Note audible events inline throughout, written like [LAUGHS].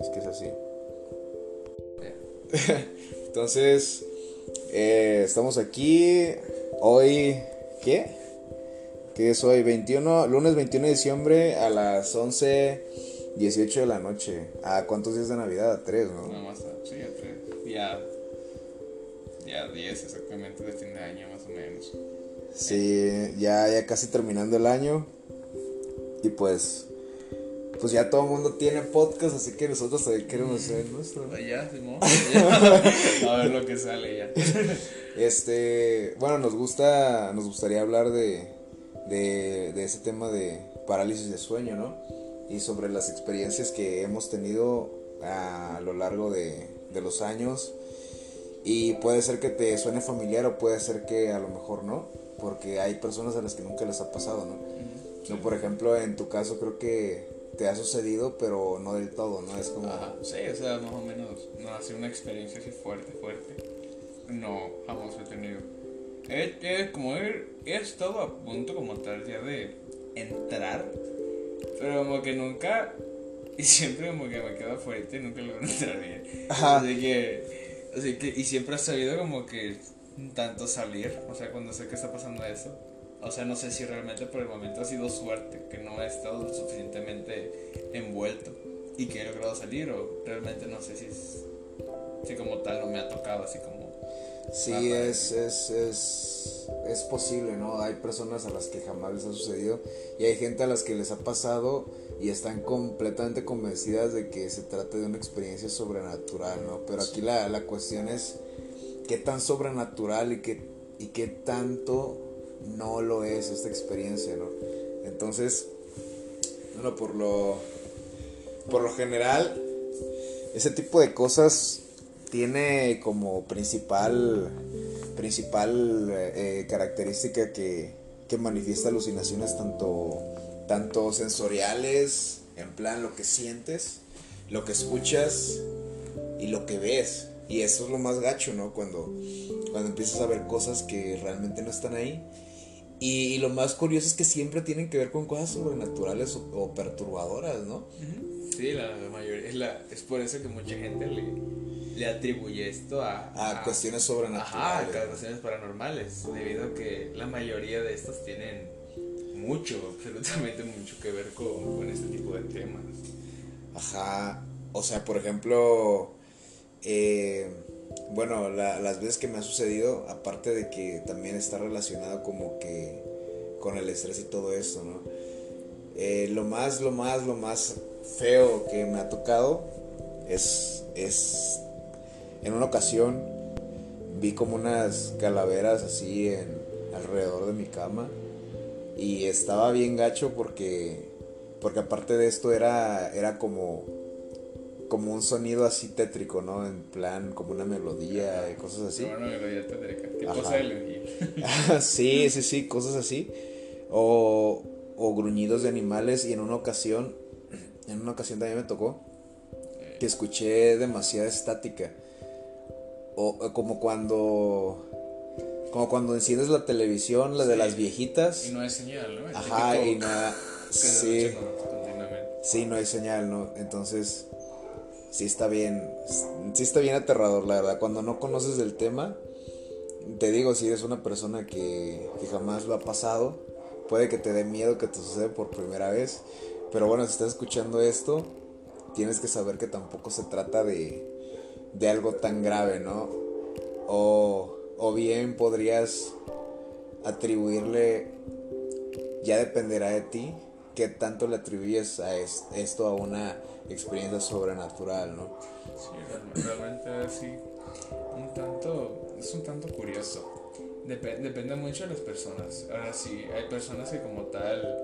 es que es así. [LAUGHS] Entonces, eh, estamos aquí hoy, ¿qué? ¿Qué es hoy? 21, lunes 21 de diciembre a las 11, 18 de la noche. ¿A cuántos días de Navidad? A tres, ¿no? No, más, sí, a tres. Ya, ya 10 exactamente de fin de año, más o menos. Sí, ya, ya casi terminando el año. Y pues, pues ya todo el mundo tiene podcast, así que nosotros también queremos hacer nuestro. Ya, Simón. ya. A ver lo que sale ya. [LAUGHS] Este, bueno, nos gusta, nos gustaría hablar de, de, de ese tema de parálisis de sueño, ¿no? Y sobre las experiencias que hemos tenido a lo largo de, de los años. Y puede ser que te suene familiar o puede ser que a lo mejor no, porque hay personas a las que nunca les ha pasado, ¿no? No, por ejemplo, en tu caso creo que te ha sucedido, pero no del todo, ¿no? Es como... Ajá, sí, o sea, más o menos, no ha sido una experiencia así fuerte, fuerte. No, jamás he tenido. He, he- como he, he estado a punto como tal ya de entrar, pero como que nunca, y siempre como que me quedo fuerte y nunca logro entrar bien. Ajá. Así que, así que, y siempre he sabido como que tanto salir, o sea, cuando sé que está pasando eso. O sea, no sé si realmente por el momento ha sido suerte, que no he estado suficientemente envuelto y que he logrado salir, o realmente no sé si, es- si como tal no me ha tocado, así como... Sí, es, es, es, es posible, ¿no? Hay personas a las que jamás les ha sucedido y hay gente a las que les ha pasado y están completamente convencidas de que se trata de una experiencia sobrenatural, ¿no? Pero aquí la, la cuestión es qué tan sobrenatural y qué, y qué tanto no lo es esta experiencia, ¿no? Entonces, bueno, por lo, por lo general, ese tipo de cosas tiene como principal principal eh, característica que, que manifiesta alucinaciones tanto tanto sensoriales en plan lo que sientes lo que escuchas y lo que ves y eso es lo más gacho no cuando cuando empiezas a ver cosas que realmente no están ahí y, y lo más curioso es que siempre tienen que ver con cosas sobrenaturales o, o perturbadoras no Sí, la mayoría, es, la, es por eso que mucha gente le, le atribuye esto a... a cuestiones Ajá, sobrenaturales a cuestiones paranormales, debido a que la mayoría de estos tienen mucho, absolutamente mucho que ver con, con este tipo de temas. Ajá, o sea, por ejemplo, eh, bueno, la- las veces que me ha sucedido, aparte de que también está relacionado como que con el estrés y todo esto, ¿no? Eh, lo más, lo más, lo más feo que me ha tocado es, es, en una ocasión vi como unas calaveras así en, alrededor de mi cama y estaba bien gacho porque porque aparte de esto era era como como un sonido así tétrico, ¿no? En plan como una melodía y cosas así. Pero bueno, melodía tétrica, tipo Hill. [LAUGHS] sí, sí, sí, cosas así. O, o gruñidos de animales y en una ocasión [CLEARS THROAT] en una ocasión también me tocó que escuché demasiada estática. O, como cuando como cuando enciendes la televisión, la de las viejitas. Y no hay señal, ¿no? El Ajá, y nada. [LAUGHS] Sí, sí, no hay señal, ¿no? Entonces, sí está bien. Sí está bien aterrador, la verdad. Cuando no conoces del tema, te digo, si eres una persona que, que jamás lo ha pasado, puede que te dé miedo que te suceda por primera vez. Pero bueno, si estás escuchando esto, tienes que saber que tampoco se trata de, de algo tan grave, ¿no? O, o bien podrías atribuirle, ya dependerá de ti, qué tanto le atribuyes a es- esto a una experiencia sobrenatural, ¿no? Sí, real- realmente sí. Un tanto, es un tanto curioso. Dep- depende mucho de las personas. Ahora sí, hay personas que como tal,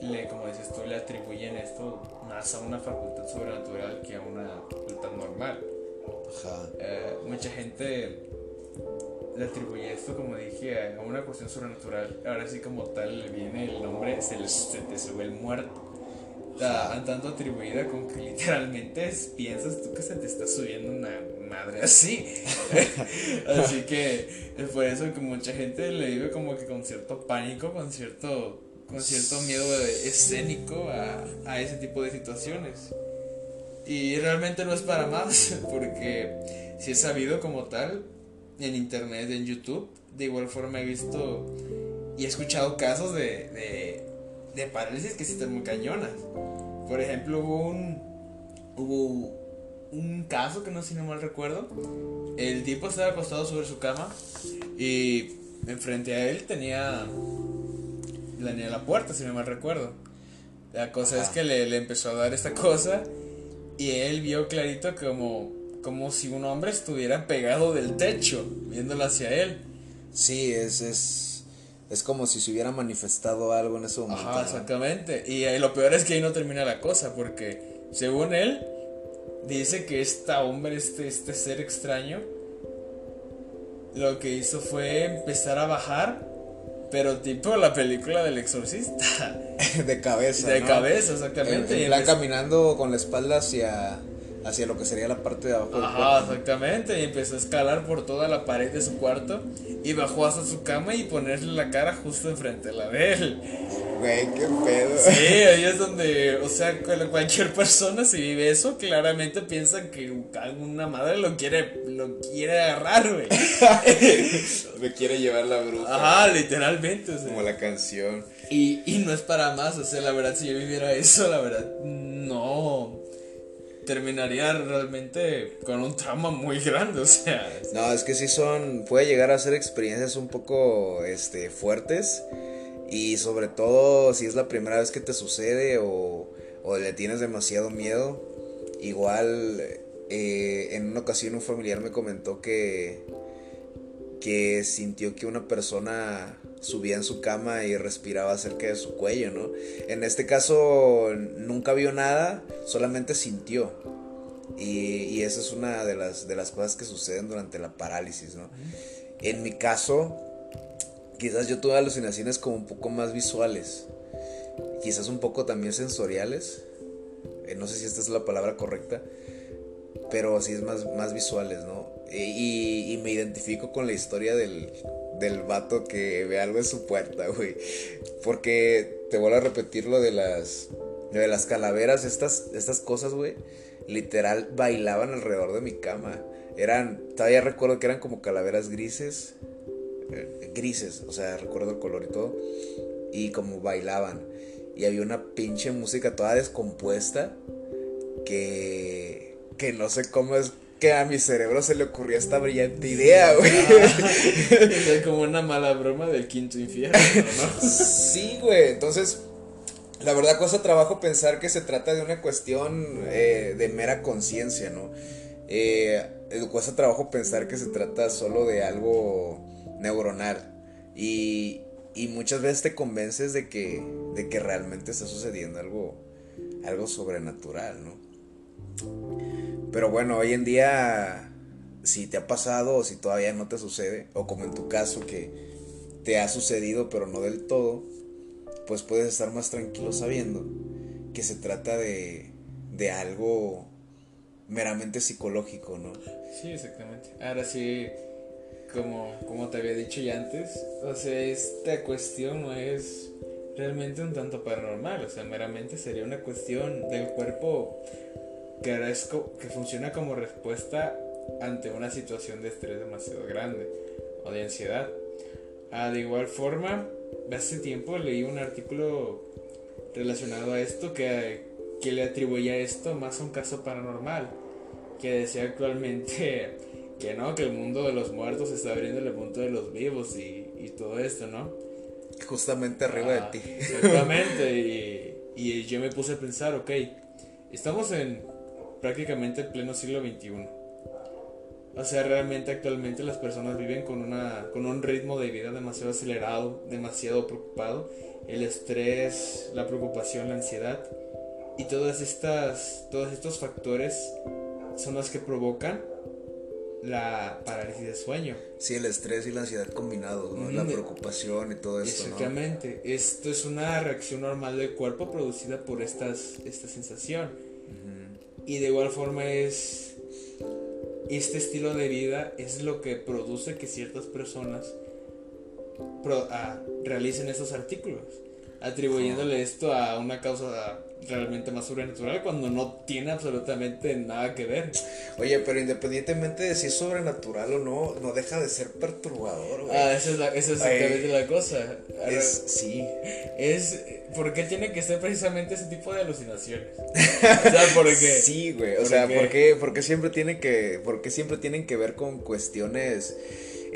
le, como dices tú, le atribuyen esto más a una facultad sobrenatural que a una facultad normal. Ajá. Eh, mucha gente le atribuye esto, como dije, a una cuestión sobrenatural. Ahora sí, como tal, viene el nombre, se, le- sube el muerto. Tan, tanto atribuida con que literalmente es- piensas tú que se te está subiendo una madre así. [LAUGHS] así que es por eso que mucha gente le vive como que con cierto pánico, con cierto con cierto miedo escénico a, a ese tipo de situaciones. Y realmente no es para más, [LAUGHS] porque si he sabido como tal, en internet, en YouTube, de igual forma he visto y he escuchado casos de, de, de parálisis que sí están muy cañonas. Por ejemplo, hubo un, hubo un caso que no sé si no mal recuerdo. El tipo estaba acostado sobre su cama y enfrente a él tenía tenía la puerta, si no mal recuerdo. La cosa es que le, le, empezó a dar esta cosa y él vio clarito como, como si un hombre estuviera pegado del techo, viéndolo hacia él. Sí, es, es, es como si se hubiera manifestado algo en ese momento. Ajá, exactamente. Y eh, lo peor es que ahí no termina la cosa, porque según él, dice que este hombre, este, este ser extraño, lo que hizo fue empezar a bajar pero tipo la película del exorcista. [LAUGHS] de cabeza. De cabeza, exactamente. En, caminando con la espalda hacia, hacia lo que sería la parte de abajo Ajá, exactamente. Y empezó a escalar por toda la pared de su cuarto. Y bajó hasta su cama y ponerle la cara justo enfrente de la de él. Güey, qué pedo. Sí, [LAUGHS] ahí es donde, o sea, cualquier persona si vive eso, claramente piensa que alguna madre lo quiere, lo quiere agarrar, güey. [LAUGHS] Me quiere llevar la bruja. Ajá, literalmente, o sea. Como la canción. Y, y no es para más, o sea, la verdad, si yo viviera eso, la verdad, no terminaría realmente con un trauma muy grande, o sea. No, es que sí son, puede llegar a ser experiencias un poco, este, fuertes y sobre todo si es la primera vez que te sucede o, o le tienes demasiado miedo. Igual eh, en una ocasión un familiar me comentó que, que sintió que una persona subía en su cama y respiraba cerca de su cuello, ¿no? En este caso nunca vio nada, solamente sintió. Y, esa es una de las, de las cosas que suceden durante la parálisis, ¿no? En mi caso, quizás yo tuve alucinaciones como un poco más visuales, quizás un poco también sensoriales, eh, no sé si esta es la palabra correcta, pero sí es más, más visuales, ¿no? Y, y, me identifico con la historia del, del vato que ve algo en su puerta, güey. Porque te vuelvo a repetir lo de las, de las calaveras, estas, estas cosas, güey. Literal bailaban alrededor de mi cama. Eran, todavía recuerdo que eran como calaveras grises eh, grises, o sea, recuerdo el color y todo, y como bailaban. Y había una pinche música toda descompuesta que, que no sé cómo es que a mi cerebro se le ocurrió esta brillante idea, güey. [LAUGHS] es como una mala broma del quinto infierno, ¿no? sí, güey, entonces... La verdad cuesta trabajo pensar que se trata de una cuestión eh, de mera conciencia, ¿no? Eh, cuesta trabajo pensar que se trata solo de algo neuronal. Y, y muchas veces te convences de que, de que realmente está sucediendo algo, algo sobrenatural, ¿no? Pero bueno, hoy en día, si te ha pasado o si todavía no te sucede, o como en tu caso que te ha sucedido pero no del todo, pues puedes estar más tranquilo sabiendo que se trata de, de algo meramente psicológico, ¿no? Sí, exactamente. Ahora sí, como, como te había dicho ya antes, o sea, esta cuestión no es realmente un tanto paranormal, o sea, meramente sería una cuestión del cuerpo que, que funciona como respuesta ante una situación de estrés demasiado grande o de ansiedad. Ah, de igual forma, hace tiempo leí un artículo relacionado a esto que, que le atribuía esto más a un caso paranormal, que decía actualmente [LAUGHS] que no, que el mundo de los muertos está abriendo el mundo de los vivos y, y todo esto, ¿no? Justamente arriba de Ah, ti. Exactamente, [LAUGHS] y, y yo me puse a pensar, ok, estamos en prácticamente el pleno siglo XXI. O sea, realmente actualmente las personas viven con, una, con un ritmo de vida demasiado acelerado, demasiado preocupado. El estrés, la preocupación, la ansiedad y todas estas, todos estos factores son los que provocan la parálisis de sueño. Sí, el estrés y la ansiedad combinados, ¿no? La preocupación y todo esto, ¿no? Exactamente. Esto es una reacción normal del cuerpo producida por estas, esta sensación. Y de igual forma es... Este estilo de vida es lo que produce que ciertas personas pro- ah, realicen estos artículos. atribuyéndole esto a una causa realmente más sobrenatural cuando no tiene absolutamente nada que ver. Oye, pero independientemente de si es sobrenatural o no, no deja de ser perturbador, güey. Ah, esa es, la, esa es exactamente la cosa. Es, sí. Es, ¿por qué tiene que ser precisamente ese tipo de alucinaciones? o sea, ¿por qué? [LAUGHS] Sí, güey, o sea, ¿por qué, porque siempre tiene que, porque siempre tienen que ver con cuestiones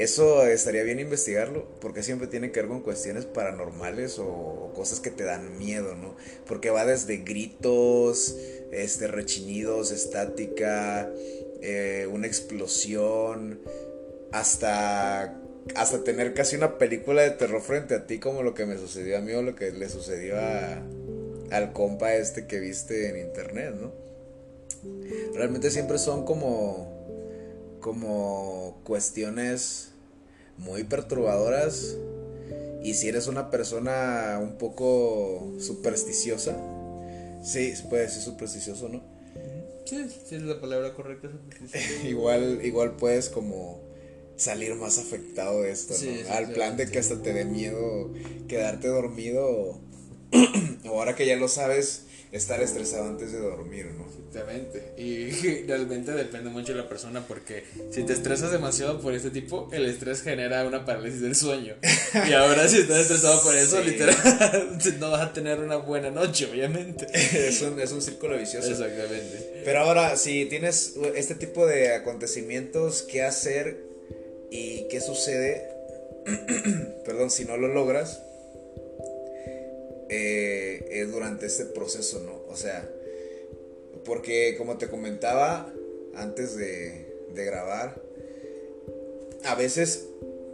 eso estaría bien investigarlo, porque siempre tiene que ver con cuestiones paranormales o, cosas que te dan miedo, ¿no? Porque va desde gritos, este, rechinidos, estática, eh, una explosión, hasta, hasta tener casi una película de terror frente a ti, como lo que me sucedió a mí o lo que le sucedió a, al compa este que viste en internet, ¿no? Realmente siempre son como como cuestiones muy perturbadoras. Y si eres una persona un poco supersticiosa, sí, puede ser supersticioso, ¿no? Sí, sí es la palabra correcta. [LAUGHS] igual, igual puedes como salir más afectado de esto, ¿no? Al plan de que hasta te dé miedo quedarte dormido. o [CLEARS THROAT] ahora que ya lo sabes, estar estresado antes de dormir, ¿no? Exactamente. Y [LAUGHS] realmente depende mucho de la persona porque si te estresas demasiado por este tipo, el estrés genera una parálisis del sueño. Y ahora si estás estresado por eso, literal, [LAUGHS] no vas a tener una buena noche, obviamente. [LAUGHS] Es un, es un círculo vicioso. Exactamente. Pero ahora, si tienes este tipo de acontecimientos, ¿qué hacer y qué sucede? [CLEARS THROAT] Perdón, si no lo logras eh, eh, durante este proceso, ¿no? O sea, porque como te comentaba antes de, de grabar, a veces,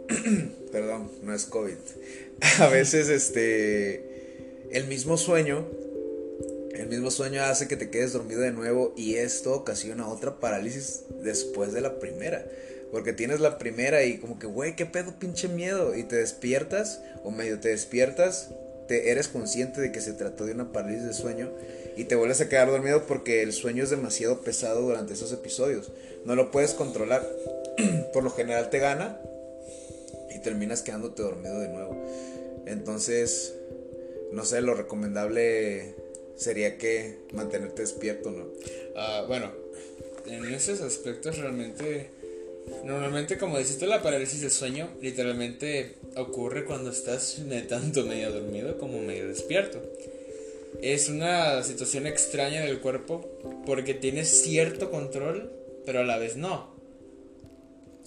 [CLEARS THROAT] perdón, no es COVID, [LAUGHS] a veces este, el mismo sueño, el mismo sueño hace que te quedes dormido de nuevo y esto ocasiona otra parálisis después de la primera. Porque tienes la primera y como que, güey, qué pedo, pinche miedo. Y te despiertas, o medio te despiertas, eres consciente de que se trató de una parálisis de sueño y te vuelves a quedar dormido porque el sueño es demasiado pesado durante esos episodios. No lo puedes controlar. [CLEARS THROAT] Por lo general te gana y terminas quedándote dormido de nuevo. Entonces, no sé, lo recomendable sería que mantenerte despierto, ¿no? Ah, bueno, en esos aspectos realmente Normalmente, como decís la parálisis de sueño literalmente ocurre cuando estás tanto medio dormido como medio despierto. Es una situación extraña del cuerpo porque tienes cierto control, pero a la vez no.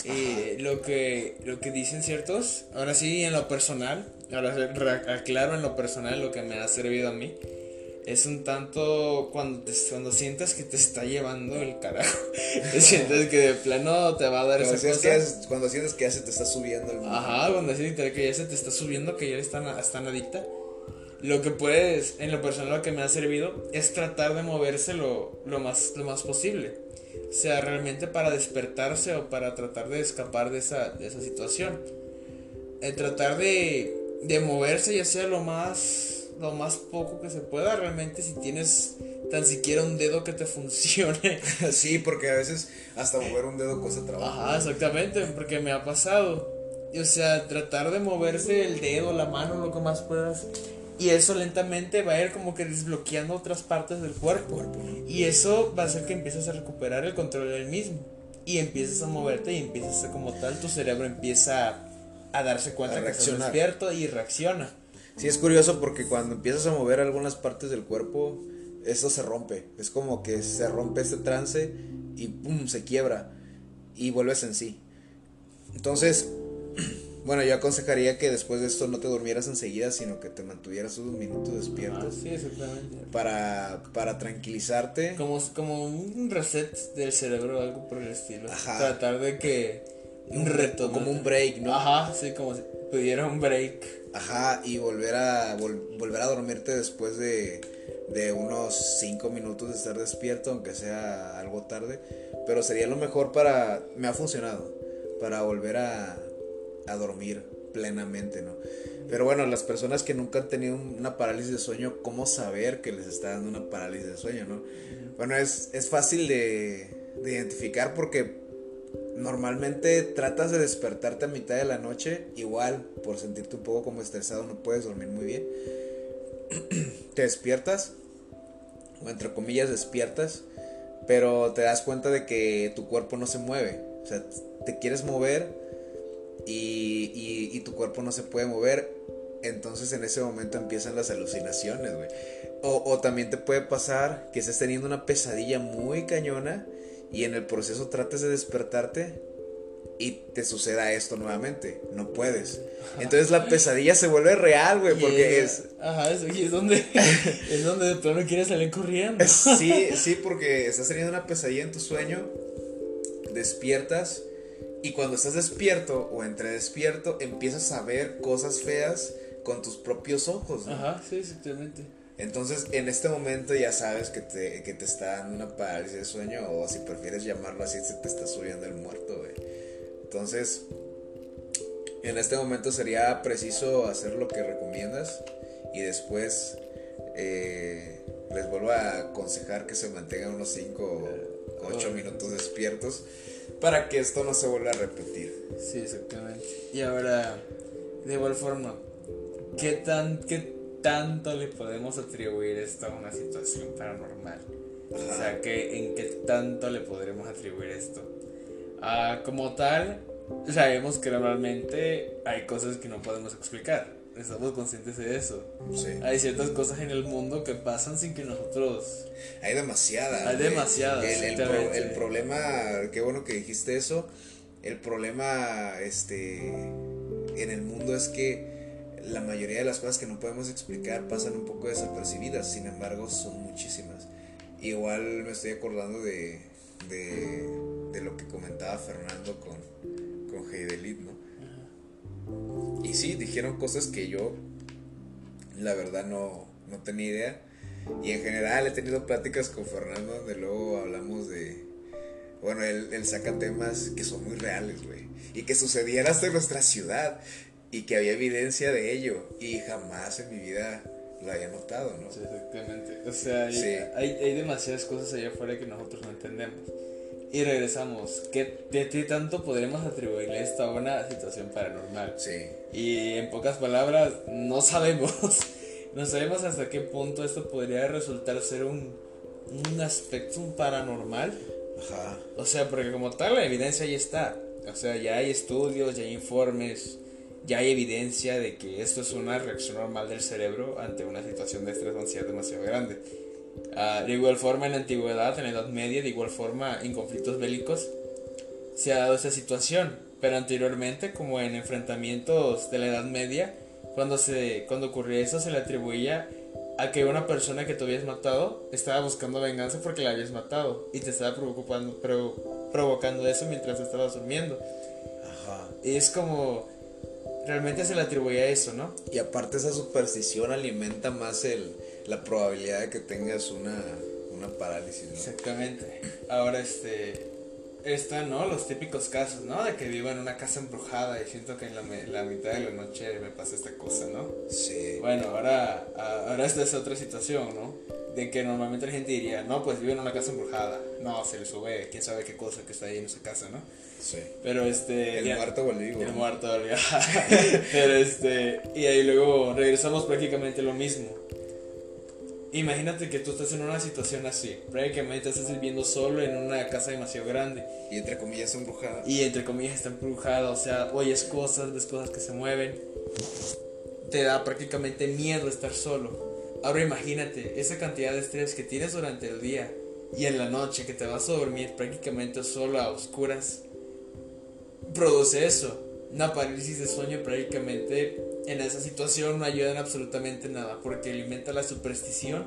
Y lo que, lo que dicen ciertos, ahora sí en lo personal, ahora aclaro en lo personal lo que me ha servido a mí es un tanto cuando, te, cuando sientas que te está llevando el carajo. [LAUGHS] sientes que de plano te va a dar esa cosa. cuando sientes que ya se te está subiendo el Ajá, cuando sientes que ya se te está subiendo, que ya están, están adicta. Lo que puedes, en lo personal, lo que me ha servido es tratar de moverse lo, más, lo más posible. O sea, realmente para despertarse o para tratar de escapar de esa, de esa situación. El tratar de, de moverse ya sea lo más lo más poco que se pueda realmente si tienes tan siquiera un dedo que te funcione. [LAUGHS] sí, porque a veces hasta mover un dedo cuesta trabajo. Ajá, exactamente, porque me ha pasado. o sea, tratar de moverse el dedo, la mano, lo que más puedas. Y eso lentamente va a ir como que desbloqueando otras partes del cuerpo. Y eso va a hacer que empieces a recuperar el control del mismo. Y empiezas a moverte y empiezas a como tal, tu cerebro empieza a darse cuenta que estás despierto y reacciona. Sí, es curioso porque cuando empiezas a mover algunas partes del cuerpo, eso se rompe. Es como que se rompe este trance y pum, se quiebra y vuelves en sí. Entonces, [CLEARS THROAT] bueno, yo aconsejaría que después de esto no te durmieras enseguida, sino que te mantuvieras unos minutos despierto. Ah, sí, exactamente. Para, para tranquilizarte. Como, como un reset del cerebro o algo por el estilo. Ajá. Tratar de que... Un reto. Como un break, ¿no? Ajá, sí, como si pudiera un break. Ajá, y volver a, volver a dormirte después de, de unos 5 minutos de estar despierto, aunque sea algo tarde. Pero sería lo mejor para... Me ha funcionado. Para volver a, a dormir plenamente, ¿no? Pero bueno, las personas que nunca han tenido una parálisis de sueño, ¿cómo saber que les está dando una parálisis de sueño, no? Bueno, es, es fácil de, de identificar porque normalmente tratas de despertarte a mitad de la noche, igual por sentirte un poco como estresado no puedes dormir muy bien. [CLEARS THROAT] te despiertas, o entre comillas despiertas, pero te das cuenta de que tu cuerpo no se mueve. O sea, te quieres mover y, y, tu cuerpo no se puede mover. Entonces en ese momento empiezan las alucinaciones, güey. O, o también te puede pasar que estés teniendo una pesadilla muy cañona y en el proceso trates de despertarte y te suceda esto nuevamente. No puedes. Entonces la pesadilla se vuelve real, güey, porque es... Ajá, es, es donde, [LAUGHS] es donde de plano quieres salir corriendo. Sí, [LAUGHS] sí, porque estás teniendo una pesadilla en tu sueño, despiertas y cuando estás despierto o entre despierto empiezas a ver cosas feas con tus propios ojos. ¿no? Ajá, sí, exactamente. Entonces, en este momento ya sabes que te, que te está dando una parálisis de sueño o si prefieres llamarlo así, se te está subiendo el muerto, güey. Entonces, en este momento sería preciso hacer lo que recomiendas y después eh, les vuelvo a aconsejar que se mantengan unos 5 o 8 minutos despiertos para que esto no se vuelva a repetir. Sí, exactamente. Y ahora, de igual forma, ¿qué, tan, qué tanto le podemos atribuir esto a una situación paranormal? O sea, ¿qué, ¿en qué tanto le podremos atribuir esto? Ah, como tal, sabemos que normalmente hay cosas que no podemos explicar. Estamos conscientes de eso. Sí. Hay ciertas cosas en el mundo que pasan sin que nosotros... Hay demasiadas. Hay demasiadas, El, el, pro- el problema, qué bueno que dijiste eso. El problema este, en el mundo es que la mayoría de las cosas que no podemos explicar pasan un poco desapercibidas. Sin embargo, son muchísimas. Igual me estoy acordando de, de, de lo que comentaba Fernando con, con Heidelit, ¿no? Y sí, dijeron cosas que yo, la verdad, no, no tenía idea. Y en general he tenido pláticas con Fernando donde luego hablamos de... Bueno, él, él saca temas que son muy reales, güey. Y que sucedieran hasta en nuestra ciudad. Y que había evidencia de ello. Y jamás en mi vida lo había notado, ¿no? Sí, exactamente. O sea, hay, Sí. hay, hay demasiadas cosas allá afuera que nosotros no entendemos. Y regresamos. ¿Qué, de tanto podremos atribuirle esto a una situación paranormal? Sí. Y en pocas palabras, no sabemos. [LAUGHS] No sabemos hasta qué punto esto podría resultar ser un, un aspecto paranormal. Ajá. O sea, porque como tal la evidencia ya está. O sea, ya hay estudios, ya hay informes, ya hay evidencia de que esto es una reacción normal del cerebro ante una situación de estrés o ansiedad demasiado grande. Ah, de igual forma en la antigüedad, en la Edad Media, de igual forma en conflictos bélicos, se ha dado esa situación. Pero anteriormente, como en enfrentamientos de la Edad Media, cuando, se, cuando ocurría eso se le atribuía a que una persona que tú habías matado estaba buscando venganza porque la habías matado y te estaba preocupando, pro- provocando eso mientras estabas durmiendo. Ajá. Y es como, realmente se le atribuía eso, ¿no? Y aparte esa superstición alimenta más el, la probabilidad de que tengas una, una parálisis, ¿no? Exactamente. Ahora, este, están, ¿no? Los típicos casos, ¿no? De que vivo en una casa embrujada y siento que en la, me- la mitad de la noche me pasa esta cosa, ¿no? Sí. Bueno, ahora, a- ahora esta es otra situación, ¿no? De que normalmente la gente diría, no, pues vive en una casa embrujada. No, se le sube, quién sabe qué cosa que está ahí en esa casa, ¿no? Sí. Pero este... El ya- muerto o el muerto, olvidado. [LAUGHS] Pero este, y ahí luego regresamos prácticamente lo mismo. Imagínate que tú estás en una situación así. Prácticamente estás viviendo solo en una casa demasiado grande. Y entre comillas embrujada. Y entre comillas está embrujada. O sea, oyes cosas, ves cosas que se mueven. Te da prácticamente miedo estar solo. Ahora imagínate esa cantidad de estrés que tienes durante el día. Y en la noche que te vas a dormir prácticamente solo a oscuras. Produce eso. Una parálisis de sueño prácticamente en esa situación no ayuda en absolutamente nada. Porque alimenta la superstición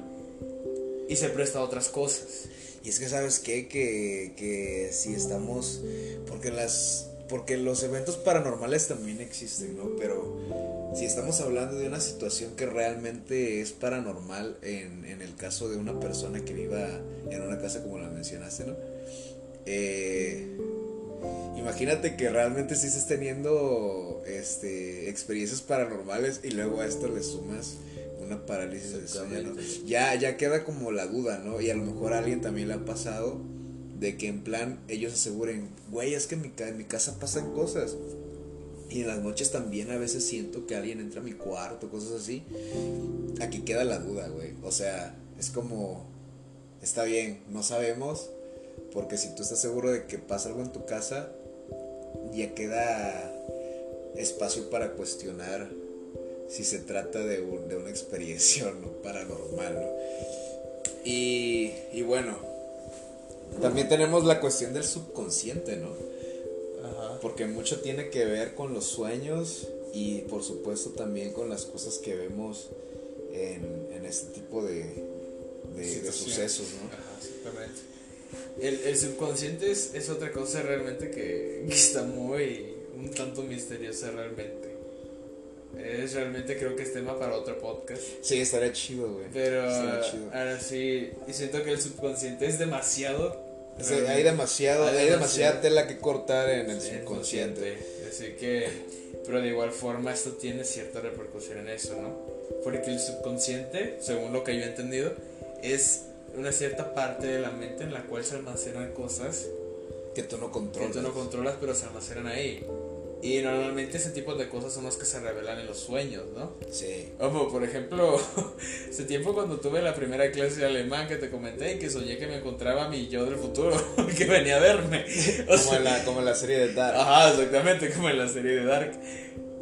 y se presta a otras cosas. Y es que sabes qué, que, que si estamos, porque las, porque los eventos paranormales también existen, ¿no? Pero si estamos hablando de una situación que realmente es paranormal, en, en el caso de una persona que viva en una casa como la mencionaste, ¿no? Eh, imagínate que realmente sí estés teniendo este, experiencias paranormales y luego a esto le sumas una parálisis de sueño, ¿no? Ya, ya queda como la duda, ¿no? Y a lo mejor a alguien también le ha pasado de que en plan ellos aseguren, güey, es que en mi, en mi casa pasan cosas. Y en las noches también a veces siento que alguien entra a mi cuarto, cosas así. Aquí queda la duda, güey. O sea, es como, está bien, no sabemos, porque si tú estás seguro de que pasa algo en tu casa, ya queda espacio para cuestionar si se trata de, de una experiencia [LAUGHS] ¿no? paranormal, ¿no? Y, y bueno, también tenemos la cuestión del subconsciente, ¿no? Ajá. Porque mucho tiene que ver con los sueños y por supuesto también con las cosas que vemos en, en este tipo de, de, de sucesos, ¿no? Ajá, exactamente. El, el subconsciente es, es otra cosa realmente que, [LAUGHS] que está muy, un tanto misteriosa realmente. Es realmente creo que es tema para otro podcast. Sí, estaría chido, güey. Pero chido. ahora sí, y siento que el subconsciente es demasiado. O sea, hay demasiado, hay hay demasiada tela que cortar en el subconsciente. Así que, pero de igual forma esto tiene cierta repercusión en eso, ¿no? Porque el subconsciente, según lo que yo he entendido, es una cierta parte de la mente en la cual se almacenan cosas Que tú no que controlas. tú no controlas, pero se almacenan ahí. Y normalmente ese tipo de cosas son las que se revelan en los sueños, ¿no? Sí. Como por ejemplo, [LAUGHS] ese tiempo cuando tuve la primera clase de alemán que te comenté y que soñé que me encontraba a mi yo del futuro, [LAUGHS] que venía a verme. [LAUGHS] O Como sea, en la, como en la serie de Dark. Ajá, exactamente, como en la serie de Dark.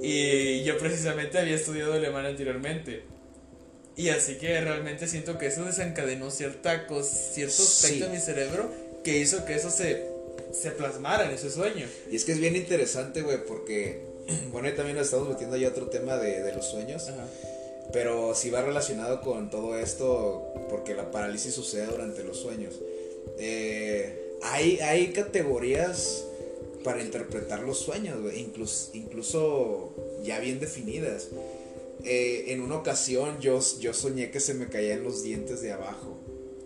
Y yo precisamente había estudiado alemán anteriormente. Y así que realmente siento que eso desencadenó cierta cierto aspecto Sí. en mi cerebro que hizo que eso se, se plasmara en ese sueño. Y es que es bien interesante, güey, porque, [CLEARS THROAT] bueno, y también nos estamos metiendo ya otro tema de, de los sueños, Ajá. pero sí va relacionado con todo esto, porque la parálisis sucede durante los sueños. Eh, hay, hay categorías para interpretar los sueños, incluso, incluso ya bien definidas. Eh, en una ocasión yo, yo soñé que se me caían los dientes de abajo,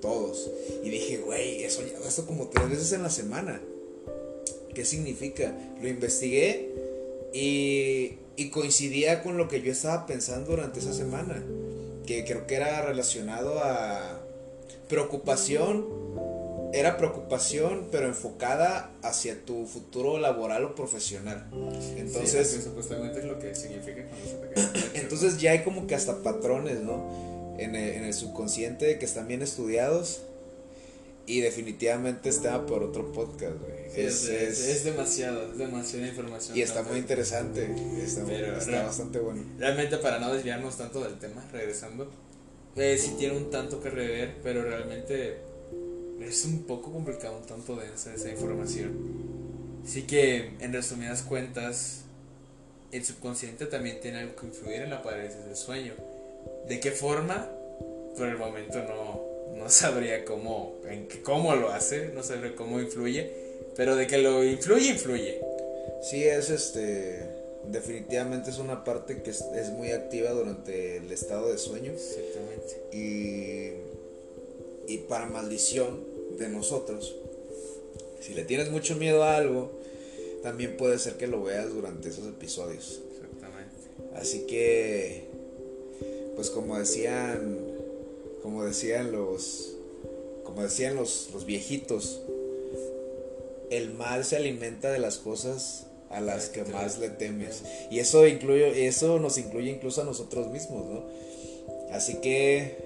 todos. Y dije, güey, he soñado esto como tres veces en la semana. ¿Qué significa? Lo investigué y, y coincidía con lo que yo estaba pensando durante esa semana. Que creo que era relacionado a preocupación. Era preocupación, pero enfocada hacia tu futuro laboral o profesional. Entonces, Sí, supuestamente es lo que significa cuando se te [LAUGHS] entonces ya hay como que hasta patrones, ¿no? En el, en el subconsciente que están bien estudiados. Y definitivamente está por otro podcast, güey. Sí, Es- es, es- es- demasiado, es demasiada información. y está muy interesante. Está, muy- Pero está real- bastante bueno. Realmente para no desviarnos tanto del tema, regresando, eh, sí tiene un tanto que rever, pero realmente es un poco complicado, un tanto densa esa información. Así que, en resumidas cuentas, el subconsciente también tiene algo que influir en la parálisis del sueño. ¿De qué forma? Por el momento no, no sabría cómo, en qué- cómo lo hace, no sabría cómo influye, pero de que lo influye, influye. Sí, es este. Definitivamente es una parte que es, es muy activa durante el estado de sueño. Exactamente. Y, y para maldición de nosotros, si le tienes mucho miedo a algo, también puede ser que lo veas durante esos episodios. Exactamente. Así que, pues como decían, como decían los, como decían los, los viejitos, el mal se alimenta de las cosas a las que más le temes. Y eso incluye, eso nos incluye incluso a nosotros mismos, ¿no? Así que,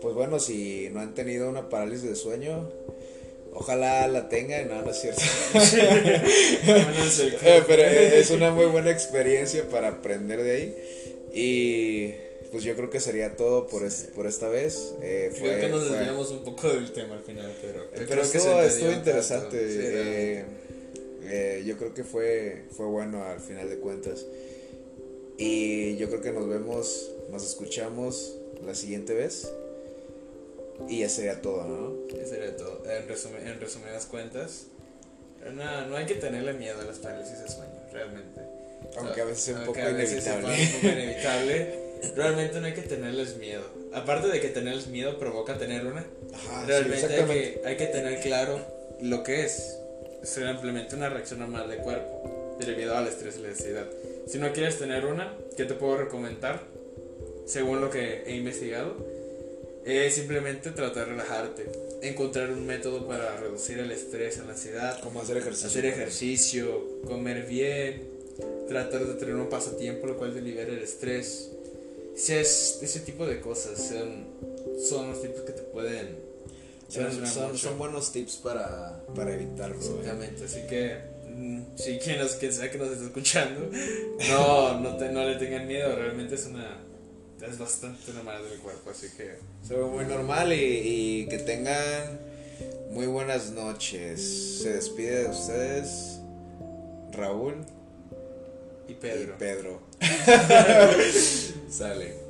pues bueno, si no han tenido una parálisis de sueño, ojalá la tengan, no, no es cierto. [LAUGHS] [LAUGHS] Eh, Pero es una muy buena experiencia para aprender de ahí. Y pues yo creo que sería todo por, es- por esta vez. Eh, Creo fue- que nos desviamos un poco del tema al final, pero. Eh, creo pero que se estuvo, estuvo interesante. Sí, eh, eh, yo creo que fue, fue bueno al final de cuentas. Y yo creo que nos vemos, nos escuchamos la siguiente vez. Y ya sería todo, ¿no? Eso sería todo. En, resumi- en resumidas cuentas, no, no hay que tenerle miedo a las parálisis de sueño, realmente. Aunque a veces sea un poco sea inevitable. un poco [LAUGHS] inevitable, realmente no hay que tenerles miedo. Aparte de que tenerles miedo provoca tener una, Ajá, sí, realmente hay, exactamente. que, hay que tener claro lo que es. Es simplemente una reacción normal del cuerpo debido al estrés y la ansiedad. Si no quieres tener una, ¿qué te puedo recomendar? Según lo que he investigado, es simplemente tratar de relajarte, encontrar un método para reducir el estrés, la ansiedad, Como hacer ejercicio. hacer ejercicio, comer bien, tratar de tener un pasatiempo, lo cual te libera el estrés. Si es ese tipo de cosas, son, son los tipos que te pueden... Son, son, son buenos tips para, para evitarlo. ¿eh? Exactamente, así que mm, si quien, quien sea que nos esté escuchando, [LAUGHS] no, no, te- no le tengan miedo, realmente es una... Es bastante normal de mi cuerpo, así que... Se ve muy normal y, y que tengan muy buenas noches. Se despide de ustedes Raúl Y Pedro. y Pedro. [LAUGHS] Sale.